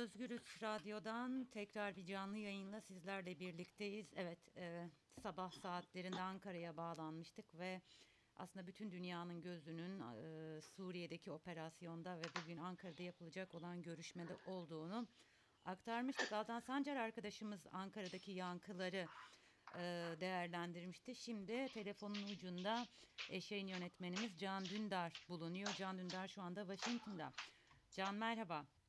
Özgürüz Radyo'dan tekrar bir canlı yayınla sizlerle birlikteyiz. Evet, e, sabah saatlerinde Ankara'ya bağlanmıştık ve aslında bütün dünyanın gözünün e, Suriye'deki operasyonda ve bugün Ankara'da yapılacak olan görüşmede olduğunu aktarmıştık. Altan Sancar arkadaşımız Ankara'daki yankıları e, değerlendirmişti. Şimdi telefonun ucunda eşeğin yönetmenimiz Can Dündar bulunuyor. Can Dündar şu anda Washington'da. Can merhaba. Merhaba,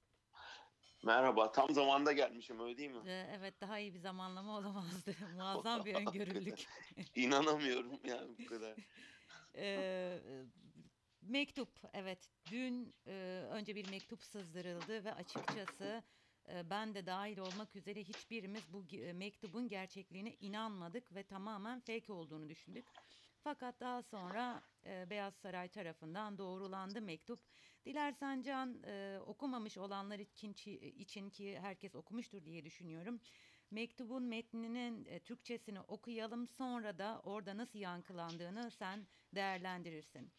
tam zamanda gelmişim öyle değil mi? Ee, Evet daha iyi bir zamanlama olamazdı. Muazzam bir öngörülük. İnanamıyorum yani bu kadar. Ee, mektup evet dün e, önce bir mektup sızdırıldı ve açıkçası e, ben de dahil olmak üzere hiçbirimiz bu ge- e, mektubun gerçekliğine inanmadık ve tamamen fake olduğunu düşündük. Fakat daha sonra e, Beyaz Saray tarafından doğrulandı mektup. Dilersen Can e, okumamış olanlar için, için ki herkes okumuştur diye düşünüyorum. Mektubun metninin e, Türkçesini okuyalım sonra da orada nasıl yankılandığını sen değerlendirirsin.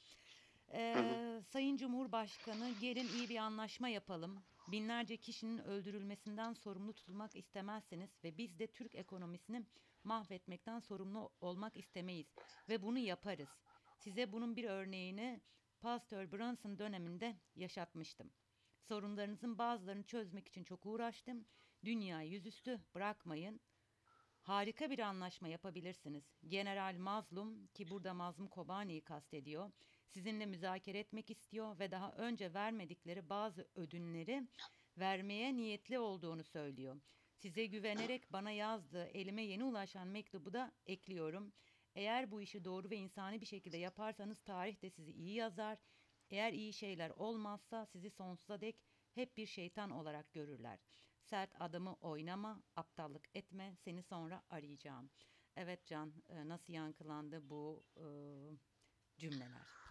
Ee, Sayın Cumhurbaşkanı gelin iyi bir anlaşma yapalım. Binlerce kişinin öldürülmesinden sorumlu tutulmak istemezseniz ve biz de Türk ekonomisini mahvetmekten sorumlu olmak istemeyiz ve bunu yaparız. Size bunun bir örneğini Pastor Brunson döneminde yaşatmıştım. Sorunlarınızın bazılarını çözmek için çok uğraştım. Dünyayı yüzüstü bırakmayın. Harika bir anlaşma yapabilirsiniz. General Mazlum ki burada Mazlum Kobani'yi kastediyor. Sizinle müzakere etmek istiyor ve daha önce vermedikleri bazı ödünleri vermeye niyetli olduğunu söylüyor. Size güvenerek bana yazdığı elime yeni ulaşan mektubu da ekliyorum. Eğer bu işi doğru ve insani bir şekilde yaparsanız tarih de sizi iyi yazar. Eğer iyi şeyler olmazsa sizi sonsuza dek hep bir şeytan olarak görürler. Sert adamı oynama, aptallık etme, seni sonra arayacağım. Evet Can, e, nasıl yankılandı bu e, cümleler?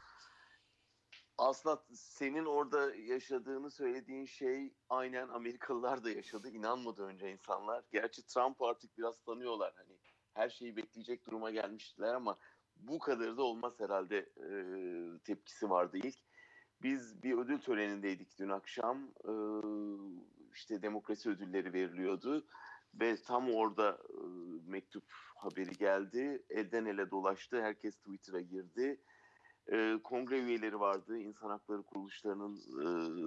Aslında senin orada yaşadığını söylediğin şey aynen Amerikalılar da yaşadı. İnanmadı önce insanlar. Gerçi Trump artık biraz tanıyorlar. Hani her şeyi bekleyecek duruma gelmiştiler ama bu kadar da olmaz herhalde e, tepkisi vardı ilk. Biz bir ödül törenindeydik dün akşam. E, işte demokrasi ödülleri veriliyordu. Ve tam orada e, mektup haberi geldi. Elden ele dolaştı. Herkes Twitter'a girdi. E, kongre üyeleri vardı. insan hakları kuruluşlarının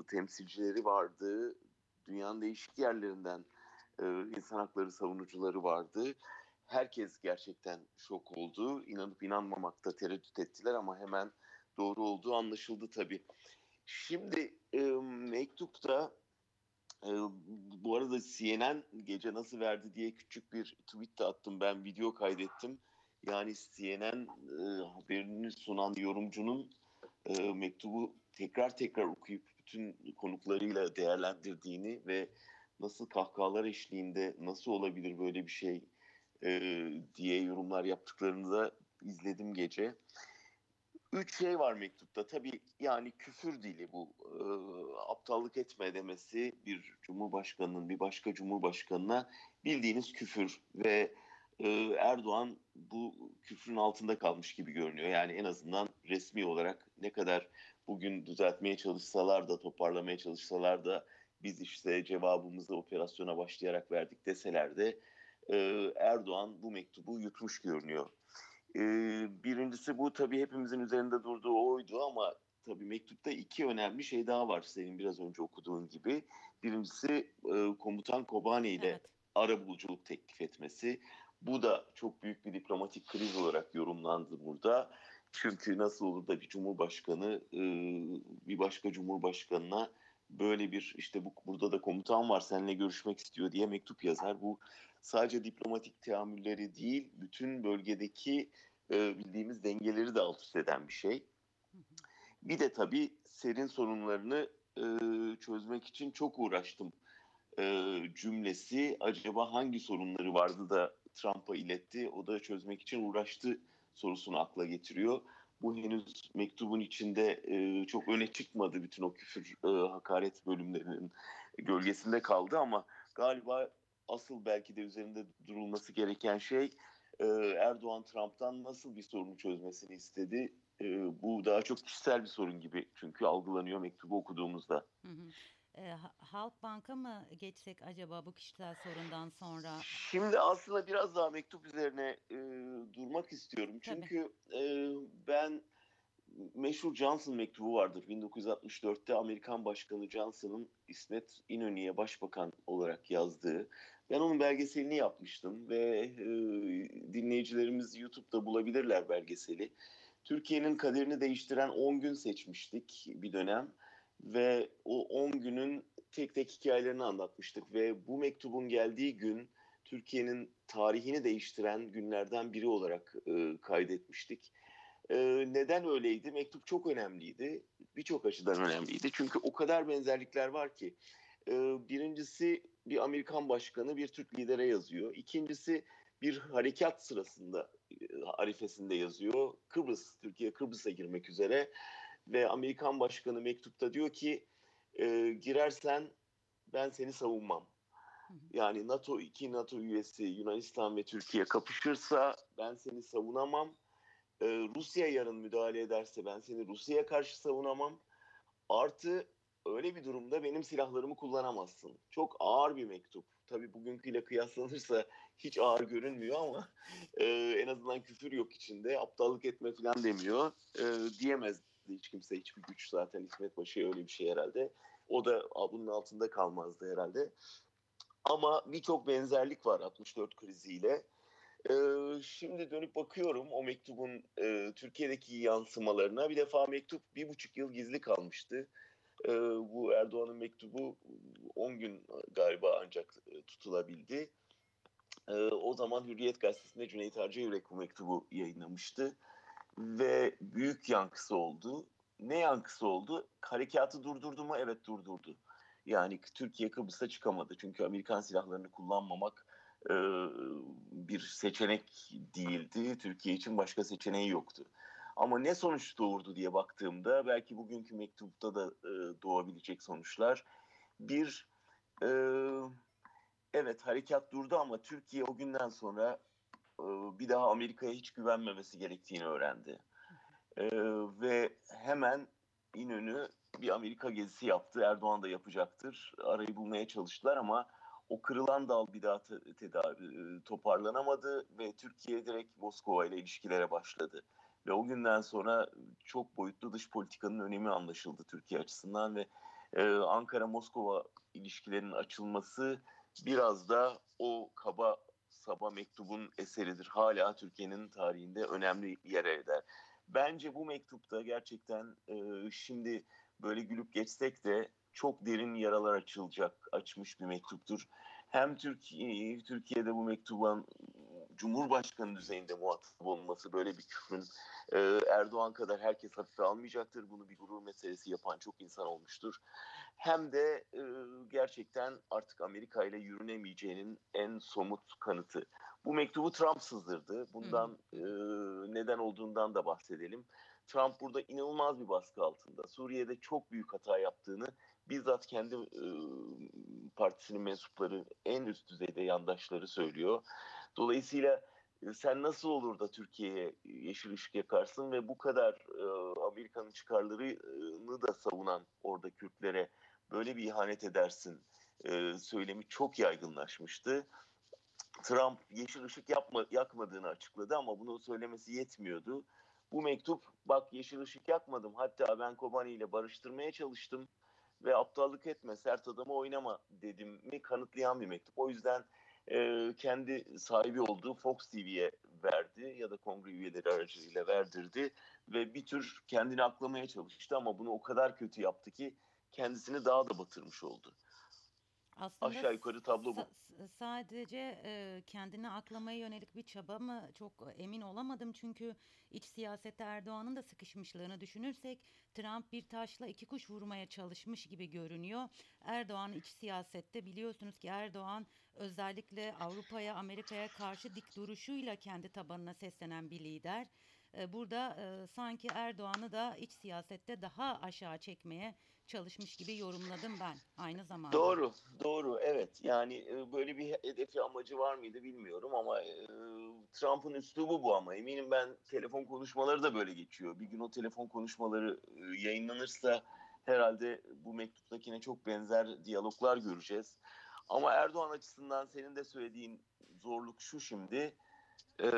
e, temsilcileri vardı. Dünyanın değişik yerlerinden e, insan hakları savunucuları vardı. Herkes gerçekten şok oldu. İnanıp inanmamakta tereddüt ettiler ama hemen doğru olduğu anlaşıldı tabii. Şimdi e, mektupta e, bu arada CNN gece nasıl verdi diye küçük bir tweet de attım. Ben video kaydettim. Yani CNN e, haberini sunan yorumcunun e, mektubu tekrar tekrar okuyup bütün konuklarıyla değerlendirdiğini ve nasıl kahkahalar eşliğinde nasıl olabilir böyle bir şey e, diye yorumlar yaptıklarını da izledim gece. Üç şey var mektupta. Tabii yani küfür dili bu. E, aptallık etme demesi bir cumhurbaşkanının bir başka cumhurbaşkanına bildiğiniz küfür ve e, Erdoğan bu küfrün altında kalmış gibi görünüyor. Yani en azından resmi olarak ne kadar bugün düzeltmeye çalışsalar da toparlamaya çalışsalar da biz işte cevabımızı operasyona başlayarak verdik deseler de e, Erdoğan bu mektubu yutmuş görünüyor. E, birincisi bu tabii hepimizin üzerinde durduğu oydu ama tabii mektupta iki önemli şey daha var senin biraz önce okuduğun gibi. Birincisi e, komutan Kobani ile Evet. ara buluculuk teklif etmesi. Bu da çok büyük bir diplomatik kriz olarak yorumlandı burada. Çünkü nasıl olur da bir cumhurbaşkanı e, bir başka cumhurbaşkanına böyle bir işte bu burada da komutan var seninle görüşmek istiyor diye mektup yazar. Bu sadece diplomatik teamülleri değil bütün bölgedeki e, bildiğimiz dengeleri de alt üst eden bir şey. Bir de tabii serin sorunlarını e, çözmek için çok uğraştım cümlesi acaba hangi sorunları vardı da Trump'a iletti o da çözmek için uğraştı sorusunu akla getiriyor. Bu henüz mektubun içinde e, çok öne çıkmadı bütün o küfür e, hakaret bölümlerinin gölgesinde kaldı ama galiba asıl belki de üzerinde durulması gereken şey e, Erdoğan Trump'tan nasıl bir sorunu çözmesini istedi. E, bu daha çok kişisel bir sorun gibi çünkü algılanıyor mektubu okuduğumuzda. Hı hı. E, Ha- Halkbank'a mı geçsek acaba bu kişisel sorundan sonra? Şimdi aslında biraz daha mektup üzerine e, durmak istiyorum. Tabii. Çünkü e, ben meşhur Johnson mektubu vardır. 1964'te Amerikan Başkanı Johnson'ın İsmet İnönü'ye başbakan olarak yazdığı. Ben onun belgeselini yapmıştım ve e, dinleyicilerimiz YouTube'da bulabilirler belgeseli. Türkiye'nin kaderini değiştiren 10 gün seçmiştik bir dönem ve o 10 günün tek tek hikayelerini anlatmıştık ve bu mektubun geldiği gün Türkiye'nin tarihini değiştiren günlerden biri olarak e, kaydetmiştik. E, neden öyleydi? Mektup çok önemliydi. Birçok açıdan önemliydi. Çünkü o kadar benzerlikler var ki. E, birincisi bir Amerikan başkanı bir Türk lidere yazıyor. İkincisi bir harekat sırasında e, arifesinde yazıyor. Kıbrıs, Türkiye Kıbrıs'a girmek üzere ve Amerikan başkanı mektupta diyor ki e, girersen ben seni savunmam. Yani NATO iki NATO üyesi Yunanistan ve Türkiye kapışırsa ben seni savunamam. Ee, Rusya yarın müdahale ederse ben seni Rusya'ya karşı savunamam. Artı öyle bir durumda benim silahlarımı kullanamazsın. Çok ağır bir mektup. Tabii bugünküyle kıyaslanırsa hiç ağır görünmüyor ama e, en azından küfür yok içinde. Aptallık etme falan demiyor. E, diyemez hiç kimse hiçbir güç zaten İsmet Paşa'ya öyle bir şey herhalde. O da bunun altında kalmazdı herhalde. Ama birçok benzerlik var 64 kriziyle. Ee, şimdi dönüp bakıyorum o mektubun e, Türkiye'deki yansımalarına. Bir defa mektup bir buçuk yıl gizli kalmıştı. Ee, bu Erdoğan'ın mektubu 10 gün galiba ancak e, tutulabildi. Ee, o zaman Hürriyet Gazetesi'nde Cüneyt Arcayürek bu mektubu yayınlamıştı. Ve büyük yankısı oldu. Ne yankısı oldu? Harekatı durdurdu mu? Evet durdurdu. Yani Türkiye Kıbrıs'a çıkamadı. Çünkü Amerikan silahlarını kullanmamak e, bir seçenek değildi. Türkiye için başka seçeneği yoktu. Ama ne sonuç doğurdu diye baktığımda belki bugünkü mektupta da e, doğabilecek sonuçlar. Bir, e, evet harekat durdu ama Türkiye o günden sonra bir daha Amerika'ya hiç güvenmemesi gerektiğini öğrendi. Ve hemen İnönü bir Amerika gezisi yaptı. Erdoğan da yapacaktır. Arayı bulmaya çalıştılar ama o kırılan dal bir daha te- tedavi, toparlanamadı ve Türkiye direkt Moskova ile ilişkilere başladı. Ve o günden sonra çok boyutlu dış politikanın önemi anlaşıldı Türkiye açısından ve e, Ankara-Moskova ilişkilerinin açılması biraz da o kaba saba mektubun eseridir. Hala Türkiye'nin tarihinde önemli yer eder. Bence bu mektupta gerçekten e, şimdi böyle gülüp geçsek de çok derin yaralar açılacak, açmış bir mektuptur. Hem Türkiye, Türkiye'de bu mektubun Cumhurbaşkanı düzeyinde muhatap olması böyle bir küfrün e, Erdoğan kadar herkes hafife almayacaktır. Bunu bir gurur meselesi yapan çok insan olmuştur. Hem de e, gerçekten artık Amerika ile yürünemeyeceğinin en somut kanıtı. Bu mektubu Trump sızdırdı. Bundan e, neden olduğundan da bahsedelim. Trump burada inanılmaz bir baskı altında. Suriye'de çok büyük hata yaptığını bizzat kendi e, partisinin mensupları en üst düzeyde yandaşları söylüyor. Dolayısıyla e, sen nasıl olur da Türkiye'ye yeşil ışık yakarsın ve bu kadar e, Amerika'nın çıkarlarını da savunan orada Kürtlere böyle bir ihanet edersin e, söylemi çok yaygınlaşmıştı. Trump yeşil ışık yapma, yakmadığını açıkladı ama bunu söylemesi yetmiyordu. Bu mektup bak yeşil ışık yakmadım hatta ben Kobani ile barıştırmaya çalıştım ve aptallık etme sert adamı oynama dedim mi kanıtlayan bir mektup. O yüzden e, kendi sahibi olduğu Fox TV'ye verdi ya da kongre üyeleri aracılığıyla verdirdi ve bir tür kendini aklamaya çalıştı ama bunu o kadar kötü yaptı ki kendisini daha da batırmış oldu. Aslında Aşağı yukarı tablo bu. sadece e, kendini aklamaya yönelik bir çaba mı çok emin olamadım çünkü iç siyasette Erdoğan'ın da sıkışmışlığını düşünürsek Trump bir taşla iki kuş vurmaya çalışmış gibi görünüyor. Erdoğan iç siyasette biliyorsunuz ki Erdoğan özellikle Avrupa'ya, Amerika'ya karşı dik duruşuyla kendi tabanına seslenen bir lider. E, Burada e, sanki Erdoğan'ı da iç siyasette daha aşağı çekmeye çalışmış gibi yorumladım ben aynı zamanda. Doğru, doğru. Evet. Yani e, böyle bir hedefi amacı var mıydı bilmiyorum ama Trump'ın üslubu bu ama eminim ben telefon konuşmaları da böyle geçiyor. Bir gün o telefon konuşmaları yayınlanırsa herhalde bu mektuptakine çok benzer diyaloglar göreceğiz. Ama Erdoğan açısından senin de söylediğin zorluk şu şimdi e,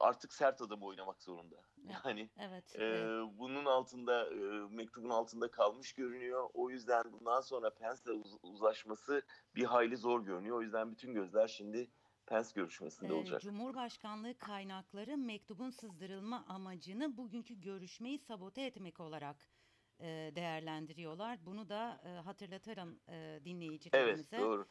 artık sert adım oynamak zorunda. Yani Evet. e, evet. bunun altında e, mektubun altında kalmış görünüyor. O yüzden bundan sonra Pence'le uz- uzlaşması bir hayli zor görünüyor. O yüzden bütün gözler şimdi Pence görüşmesinde Ee, olacak. Cumhurbaşkanlığı kaynakları mektubun sızdırılma amacını bugünkü görüşmeyi sabote etmek olarak e, değerlendiriyorlar. Bunu da e, hatırlatırım e, dinleyicilerimize. Evet doğru.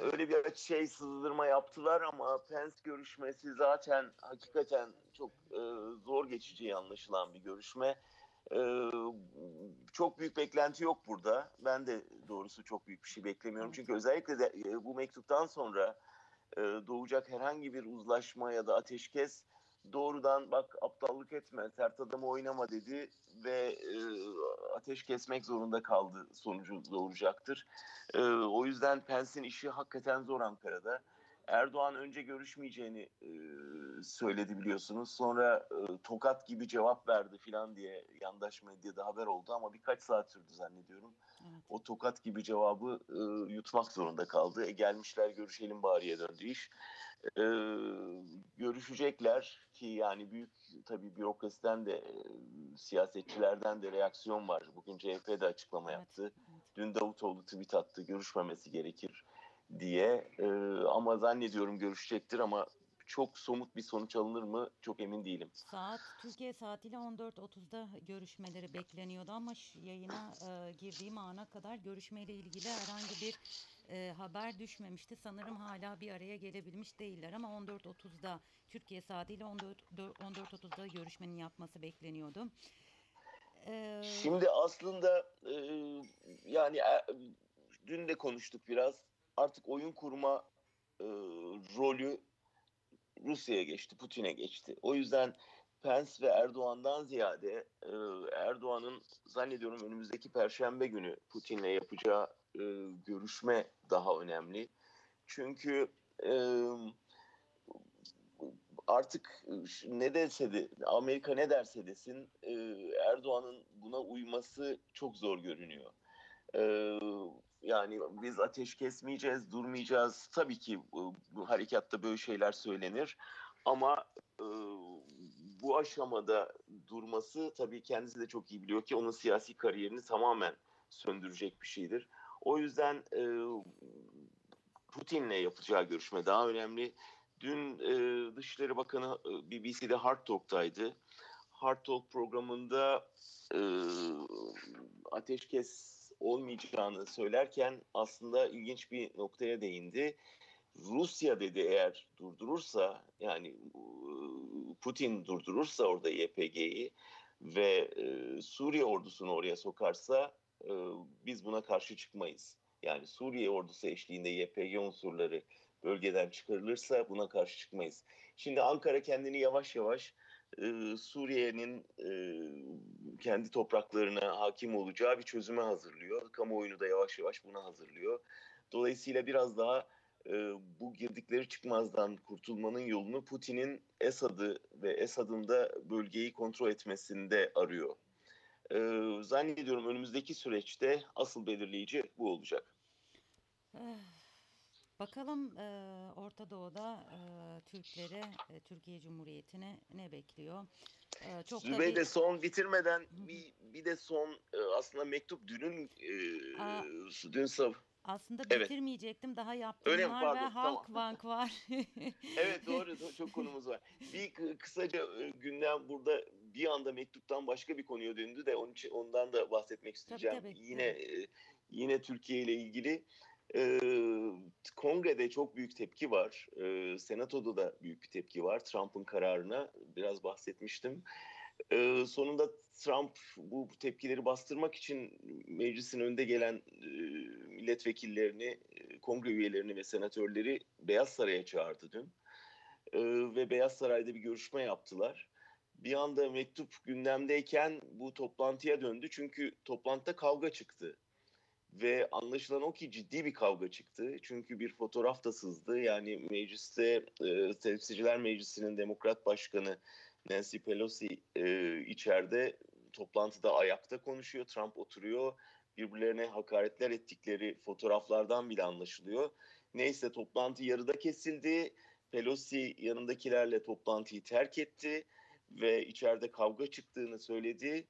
Öyle bir şey sızdırma yaptılar ama Pence görüşmesi zaten hakikaten çok e, zor geçeceği anlaşılan bir görüşme. E, çok büyük beklenti yok burada. Ben de doğrusu çok büyük bir şey beklemiyorum. Çünkü özellikle de e, bu mektuptan sonra e, doğacak herhangi bir uzlaşma ya da ateşkes doğrudan bak aptallık etme, sert adamı oynama dedi ve e, ateş kesmek zorunda kaldı sonucu doğuracaktır. E, o yüzden Pence'in işi hakikaten zor Ankara'da. Erdoğan önce görüşmeyeceğini e, söyledi biliyorsunuz. Sonra e, tokat gibi cevap verdi filan diye yandaş medyada haber oldu ama birkaç saat sürdü zannediyorum. Evet. O tokat gibi cevabı e, yutmak zorunda kaldı. E, gelmişler görüşelim bariye döndü iş. E, görüşecekler ki yani büyük tabii bürokrasiden de e, siyasetçilerden de reaksiyon var. Bugün CHP de açıklama Evet, yaptı. evet. Dün Davutoğlu tweet attı görüşmemesi gerekir diye. E, ama zannediyorum görüşecektir ama çok somut bir sonuç alınır mı çok emin değilim. Saat Türkiye saatiyle 14.30'da görüşmeleri bekleniyordu ama yayına e, girdiğim ana kadar görüşmeyle ilgili herhangi bir e, haber düşmemişti. Sanırım hala bir araya gelebilmiş değiller ama 14.30'da Türkiye saatiyle 14 14.30'da görüşmenin yapması bekleniyordu. E, Şimdi aslında e, yani e, dün de konuştuk biraz. Artık oyun kurma e, rolü Rusya'ya geçti, Putin'e geçti. O yüzden Pence ve Erdoğan'dan ziyade e, Erdoğan'ın zannediyorum önümüzdeki Perşembe günü Putin'le yapacağı e, görüşme daha önemli. Çünkü e, artık ne derse de Amerika ne derse desin e, Erdoğan'ın buna uyması çok zor görünüyor. E, yani biz ateş kesmeyeceğiz, durmayacağız. Tabii ki bu, bu harekatta böyle şeyler söylenir. Ama e, bu aşamada durması tabii kendisi de çok iyi biliyor ki onun siyasi kariyerini tamamen söndürecek bir şeydir. O yüzden e, Putin'le yapacağı görüşme daha önemli. Dün e, Dışişleri Bakanı e, BBC'de Hard Talk'taydı. Hard Talk programında e, ateşkes olmayacağını söylerken aslında ilginç bir noktaya değindi. Rusya dedi eğer durdurursa yani Putin durdurursa orada YPG'yi ve Suriye ordusunu oraya sokarsa biz buna karşı çıkmayız. Yani Suriye ordusu eşliğinde YPG unsurları bölgeden çıkarılırsa buna karşı çıkmayız. Şimdi Ankara kendini yavaş yavaş e, Suriye'nin e, kendi topraklarına hakim olacağı bir çözüme hazırlıyor. Kamuoyunu da yavaş yavaş buna hazırlıyor. Dolayısıyla biraz daha e, bu girdikleri çıkmazdan kurtulmanın yolunu Putin'in Esad'ı ve Esad'ın da bölgeyi kontrol etmesinde arıyor. E, zannediyorum önümüzdeki süreçte asıl belirleyici bu olacak. Bakalım e, Orta Doğu'da e, Türkleri, e, Türkiye Cumhuriyeti'ne ne bekliyor? E, çok da Zübeyde bir- son bitirmeden bir, bir de son e, aslında mektup dünün e, Aa. dün sab aslında Evet. bitirmeyecektim. Daha yaptığım Öyle var Pardon, ve Halk tamam. Bank var. Evet doğru do- çok konumuz var. Bir kı- kısaca gündem burada bir anda mektuptan başka bir konuya döndü de onun için ondan da bahsetmek isteyeceğim. tabii, yine e, yine Türkiye ile ilgili e, kongrede çok büyük tepki var. E, senatoda da büyük bir tepki var Trump'ın kararına. Biraz bahsetmiştim. E, sonunda Trump bu tepkileri bastırmak için meclisin önde gelen e, milletvekillerini, kongre üyelerini ve senatörleri Beyaz Saray'a çağırdı dün. E, ve Beyaz Saray'da bir görüşme yaptılar. Bir anda mektup gündemdeyken bu toplantıya döndü çünkü toplantıda kavga çıktı. Ve anlaşılan o ki ciddi bir kavga çıktı. Çünkü bir fotoğraf da sızdı. Yani mecliste e, Temsilciler Meclisi'nin Demokrat Başkanı Nancy Pelosi e, içeride toplantıda ayakta konuşuyor. Trump oturuyor. Birbirlerine hakaretler ettikleri fotoğraflardan bile anlaşılıyor. Neyse toplantı yarıda kesildi. Pelosi yanındakilerle toplantıyı terk etti ve içeride kavga çıktığını söyledi.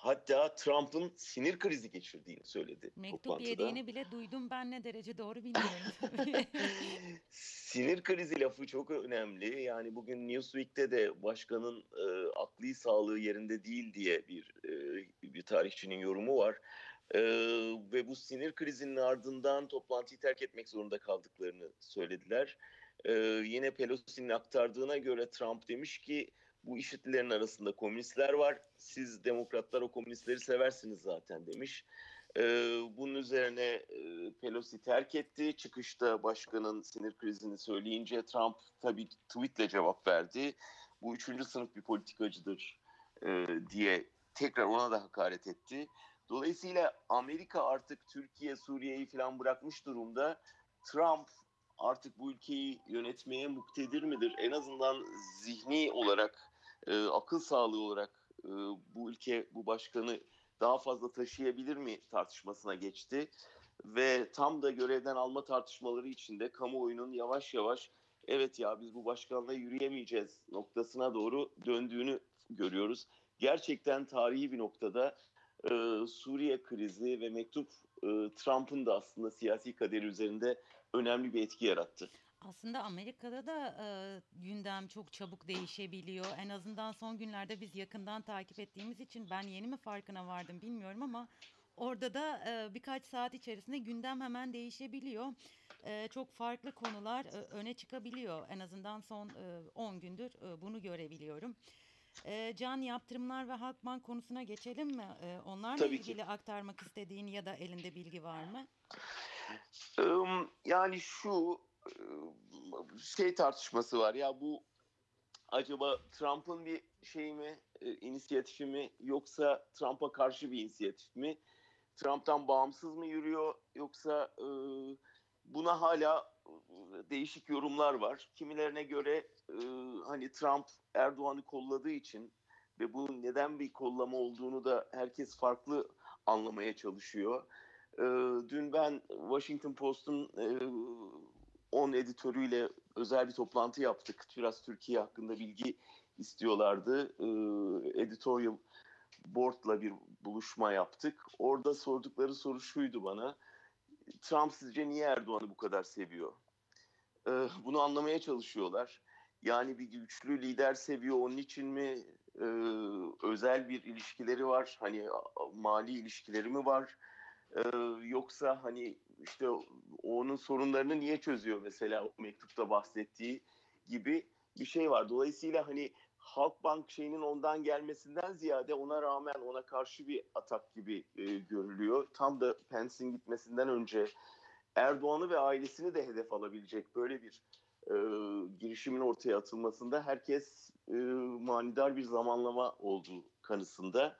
Hatta Trump'ın sinir krizi geçirdiğini söyledi Mektup toplantıda. yediğini bile duydum ben ne derece doğru bilmiyorum. Sinir krizi lafı çok önemli. Yani bugün Newsweek'te de başkanın e, akli sağlığı yerinde değil diye bir e, bir tarihçinin yorumu var. E, ve bu sinir krizinin ardından toplantıyı terk etmek zorunda kaldıklarını söylediler. E, yine Pelosi'nin aktardığına göre Trump demiş ki bu işitlilerin arasında komünistler var. Siz demokratlar o komünistleri seversiniz zaten demiş. Ee, bunun üzerine e, Pelosi terk etti. Çıkışta başkanın sinir krizini söyleyince Trump tabii tweetle cevap verdi. Bu üçüncü sınıf bir politikacıdır e, diye tekrar ona da hakaret etti. Dolayısıyla Amerika artık Türkiye, Suriye'yi falan bırakmış durumda. Trump artık bu ülkeyi yönetmeye muktedir midir? En azından zihni olarak, e, akıl sağlığı olarak e, bu ülke, bu başkanı daha fazla taşıyabilir mi tartışmasına geçti. Ve tam da görevden alma tartışmaları içinde kamuoyunun yavaş yavaş evet ya biz bu başkanla yürüyemeyeceğiz noktasına doğru döndüğünü görüyoruz. Gerçekten tarihi bir noktada e, Suriye krizi ve mektup e, Trump'ın da aslında siyasi kaderi üzerinde önemli bir etki yarattı. Aslında Amerika'da da e, gündem çok çabuk değişebiliyor. En azından son günlerde biz yakından takip ettiğimiz için ben yeni mi farkına vardım bilmiyorum ama orada da e, birkaç saat içerisinde gündem hemen değişebiliyor. E, çok farklı konular e, öne çıkabiliyor. En azından son e, 10 gündür e, bunu görebiliyorum. E, Can yaptırımlar ve Halkbank konusuna geçelim mi? E, onlarla Tabii ki. ilgili aktarmak istediğin ya da elinde bilgi var mı? Yani şu şey tartışması var ya bu acaba Trump'ın bir şey mi, e, inisiyatifi mi yoksa Trump'a karşı bir inisiyatif mi? Trump'tan bağımsız mı yürüyor yoksa e, buna hala e, değişik yorumlar var. Kimilerine göre e, hani Trump Erdoğan'ı kolladığı için ve bunun neden bir kollama olduğunu da herkes farklı anlamaya çalışıyor. E, dün ben Washington Post'un e, 10 editörüyle özel bir toplantı yaptık. Biraz Türkiye hakkında bilgi istiyorlardı. E, editorial board'la bir buluşma yaptık. Orada sordukları soru şuydu bana. Trump sizce niye Erdoğan'ı bu kadar seviyor? E, bunu anlamaya çalışıyorlar. Yani bir güçlü lider seviyor onun için mi? E, özel bir ilişkileri var. Hani mali ilişkileri mi var? Ee, yoksa hani işte onun sorunlarını niye çözüyor mesela o mektupta bahsettiği gibi bir şey var. Dolayısıyla hani Halkbank şeyinin ondan gelmesinden ziyade ona rağmen ona karşı bir atak gibi e, görülüyor. Tam da Pence'in gitmesinden önce Erdoğan'ı ve ailesini de hedef alabilecek böyle bir e, girişimin ortaya atılmasında herkes e, manidar bir zamanlama olduğu kanısında.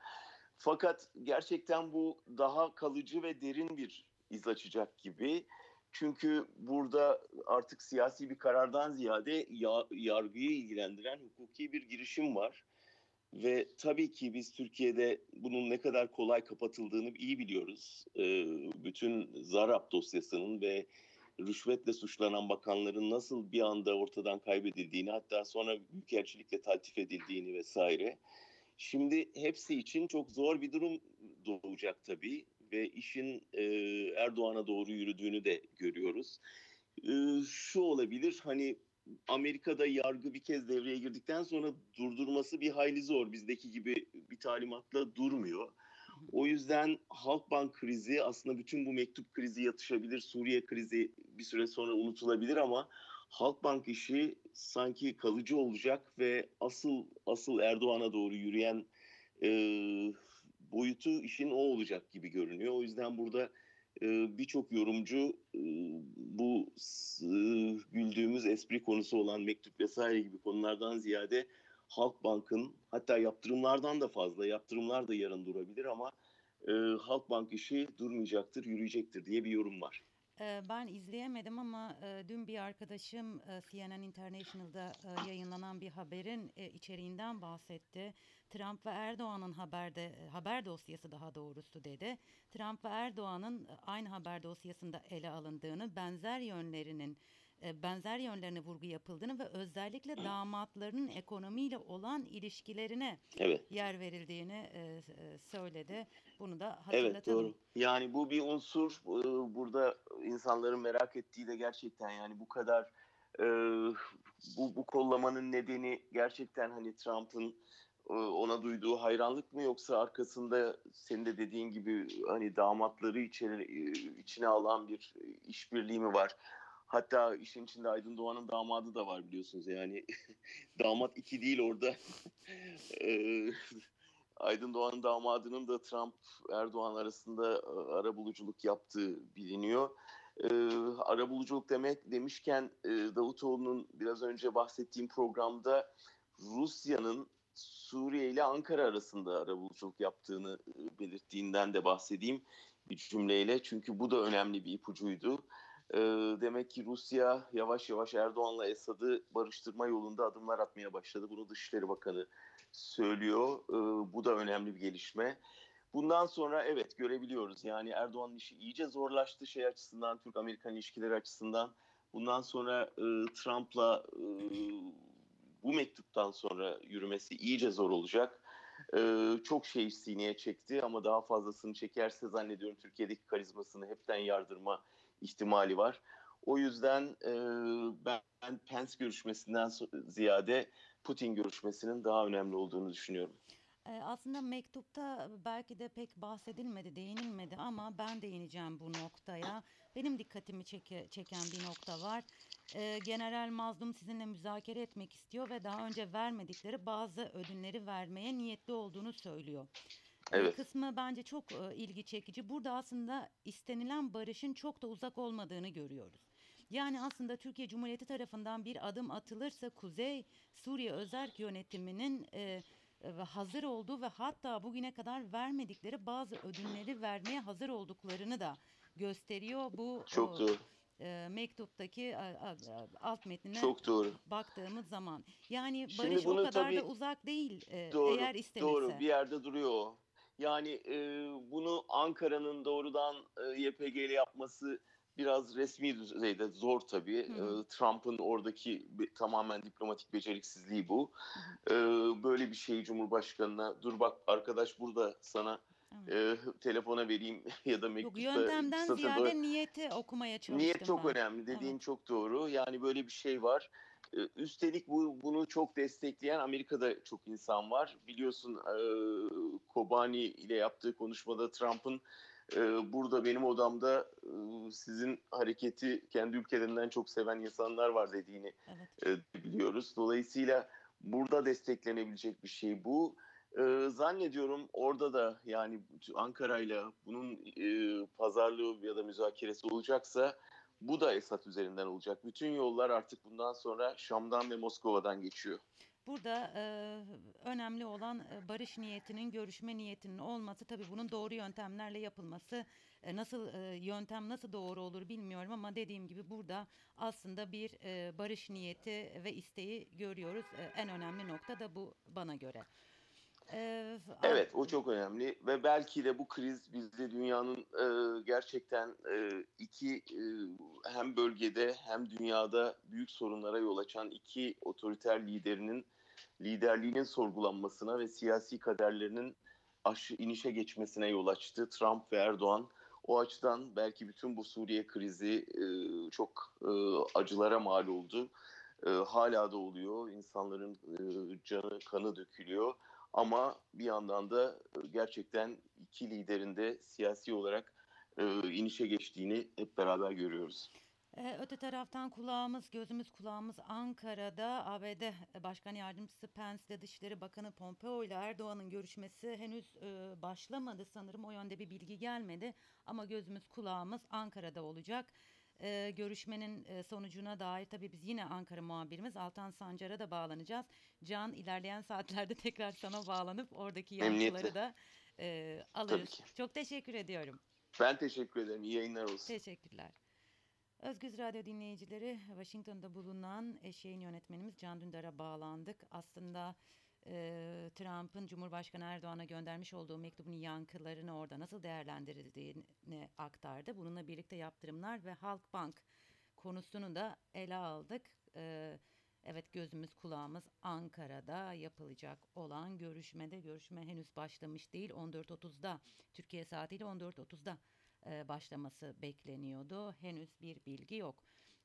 Fakat gerçekten bu daha kalıcı ve derin bir iz açacak gibi. Çünkü burada artık siyasi bir karardan ziyade ya- yargıyı ilgilendiren hukuki bir girişim var. Ve tabii ki biz Türkiye'de bunun ne kadar kolay kapatıldığını iyi biliyoruz. Ee, bütün Zarap dosyasının ve rüşvetle suçlanan bakanların nasıl bir anda ortadan kaybedildiğini hatta sonra büyükelçilikle taltif edildiğini vesaire. Şimdi hepsi için çok zor bir durum doğacak tabii ve işin e, Erdoğan'a doğru yürüdüğünü de görüyoruz. E, şu olabilir hani Amerika'da yargı bir kez devreye girdikten sonra durdurması bir hayli zor. Bizdeki gibi bir talimatla durmuyor. O yüzden Halkbank krizi aslında bütün bu mektup krizi yatışabilir. Suriye krizi bir süre sonra unutulabilir ama Halkbank işi sanki kalıcı olacak ve asıl asıl Erdoğan'a doğru yürüyen e, boyutu işin o olacak gibi görünüyor. O yüzden burada e, birçok yorumcu e, bu e, güldüğümüz espri konusu olan mektup vesaire gibi konulardan ziyade Halkbank'ın hatta yaptırımlardan da fazla yaptırımlar da yarın durabilir ama e, Halkbank işi durmayacaktır, yürüyecektir diye bir yorum var. Ben izleyemedim ama dün bir arkadaşım CNN International'da yayınlanan bir haberin içeriğinden bahsetti. Trump ve Erdoğan'ın haberde haber dosyası daha doğrusu dedi. Trump ve Erdoğan'ın aynı haber dosyasında ele alındığını, benzer yönlerinin benzer yönlerine vurgu yapıldığını ve özellikle damatlarının ekonomiyle olan ilişkilerine Evet. yer verildiğini e, e, söyledi. Bunu da Evet hatırlatalım. doğru. Yani bu bir unsur. Burada insanların merak ettiği de gerçekten yani bu kadar e, bu, bu kollamanın nedeni gerçekten hani Trump'ın e, ona duyduğu hayranlık mı yoksa arkasında senin de dediğin gibi hani damatları içeri, e, içine alan bir işbirliği mi var? Hatta işin içinde Aydın Doğan'ın damadı da var biliyorsunuz yani damat iki değil orada. Ee, Aydın Doğan'ın damadının da Trump Erdoğan arasında e, arabuluculuk yaptığı biliniyor. Ee, arabuluculuk demek demişken e, Davutoğlu'nun biraz önce bahsettiğim programda Rusya'nın Suriye ile Ankara arasında arabuluculuk yaptığını e, belirttiğinden de bahsedeyim bir cümleyle. Çünkü bu da önemli bir ipucuydu. Ee, demek ki Rusya yavaş yavaş Erdoğan'la Esad'ı barıştırma yolunda adımlar atmaya başladı. Bunu Dışişleri Bakanı söylüyor. Ee, bu da önemli bir gelişme. Bundan sonra evet görebiliyoruz. Yani Erdoğan'ın işi iyice zorlaştı şey açısından, Türk-Amerikan ilişkileri açısından. Bundan sonra e, Trump'la e, bu mektuptan sonra yürümesi iyice zor olacak. E, çok şey sineye çekti ama daha fazlasını çekerse zannediyorum Türkiye'deki karizmasını hepten yardırma ihtimali var. O yüzden e, ben Pence görüşmesinden ziyade Putin görüşmesinin daha önemli olduğunu düşünüyorum. Ee, Aslında mektupta belki de pek bahsedilmedi, değinilmedi ama ben değineceğim bu noktaya. Benim dikkatimi çeke- çeken bir nokta var. Ee, General Mazlum sizinle müzakere etmek istiyor ve daha önce vermedikleri bazı ödünleri vermeye niyetli olduğunu söylüyor. Evet. kısmı bence çok e, ilgi çekici. Burada aslında istenilen barışın çok da uzak olmadığını görüyoruz. Yani aslında Türkiye Cumhuriyeti tarafından bir adım atılırsa Kuzey Suriye Özerk Yönetiminin e, hazır olduğu ve hatta bugüne kadar vermedikleri bazı ödünleri vermeye hazır olduklarını da gösteriyor. Bu Çok o, doğru. e, mektuptaki a- a- alt metnine Çok doğru. baktığımız zaman. Yani Şimdi barış o kadar da tabii- uzak değil e, Doğru, eğer istenirse. Doğru bir yerde duruyor o. Yani e, bunu Ankara'nın doğrudan e, YPG ile yapması biraz resmi düzeyde zor tabii. Hı. E, Trump'ın oradaki be- tamamen diplomatik beceriksizliği bu. E, böyle bir şeyi Cumhurbaşkanı'na dur bak arkadaş burada sana e, telefona vereyim ya da Yok mektupta yöntemden satır ziyade doğru- niyeti okumaya çalıştım Niyet çok ben. önemli. Dediğin çok doğru. Yani böyle bir şey var. Ee, Üstelik bu bunu çok destekleyen Amerika'da çok insan var. Biliyorsun e, Kobani ile yaptığı konuşmada Trump'ın e, burada benim odamda e, sizin hareketi kendi ülkelerinden çok seven insanlar var dediğini Evet. e, biliyoruz. Dolayısıyla burada desteklenebilecek bir şey bu. E, zannediyorum orada da yani Ankara'yla bunun e, pazarlığı ya da müzakeresi olacaksa bu da Esad üzerinden olacak. Bütün yollar artık bundan sonra Şam'dan ve Moskova'dan geçiyor. Burada e, önemli olan e, barış niyetinin, görüşme niyetinin olması. Tabii bunun doğru yöntemlerle yapılması. E, nasıl e, yöntem nasıl doğru olur bilmiyorum ama dediğim gibi burada aslında bir e, barış niyeti ve isteği görüyoruz. E, en önemli nokta da bu bana göre. E, Evet o çok önemli ve belki de bu kriz bizde dünyanın e, gerçekten e, iki e, hem bölgede hem dünyada büyük sorunlara yol açan iki otoriter liderinin liderliğinin sorgulanmasına ve siyasi kaderlerinin aşı inişe geçmesine yol açtı. Trump ve Erdoğan o açıdan belki bütün bu Suriye krizi e, çok e, acılara mal oldu. E, hala da oluyor. İnsanların e, canı, kanı dökülüyor. Ama bir yandan da e, gerçekten iki liderin de siyasi olarak e, inişe geçtiğini hep beraber görüyoruz. Ee, Öte taraftan kulağımız, gözümüz kulağımız Ankara'da ABD Başkan Yardımcısı Pence ile Dışişleri Bakanı Pompeo ile Erdoğan'ın görüşmesi henüz e, başlamadı sanırım. O yönde bir bilgi gelmedi ama gözümüz kulağımız Ankara'da olacak. Ee, görüşmenin e, sonucuna dair tabii biz yine Ankara muhabirimiz Altan Sancar'a da bağlanacağız. Can ilerleyen saatlerde tekrar sana bağlanıp oradaki Memnuniyetle. da e, alırız. Çok teşekkür ediyorum. Ben teşekkür ederim. İyi yayınlar olsun. Teşekkürler. Özgüz Radyo dinleyicileri Washington'da bulunan eşeğin yönetmenimiz Can Dündar'a bağlandık. Aslında e, Trump'ın Cumhurbaşkanı Erdoğan'a göndermiş olduğu mektubun yankılarını orada nasıl değerlendirildiğini aktardı. Bununla birlikte yaptırımlar ve Halkbank konusunu da ele aldık. E, evet gözümüz kulağımız Ankara'da yapılacak olan görüşmede. Görüşme henüz başlamış değil. 14.30'da Türkiye saatiyle 14.30'da e, başlaması bekleniyordu. Henüz bir bilgi yok.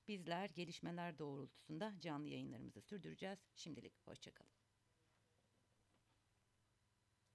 Bizler gelişmeler doğrultusunda canlı yayınlarımızı sürdüreceğiz. Şimdilik hoşçakalın.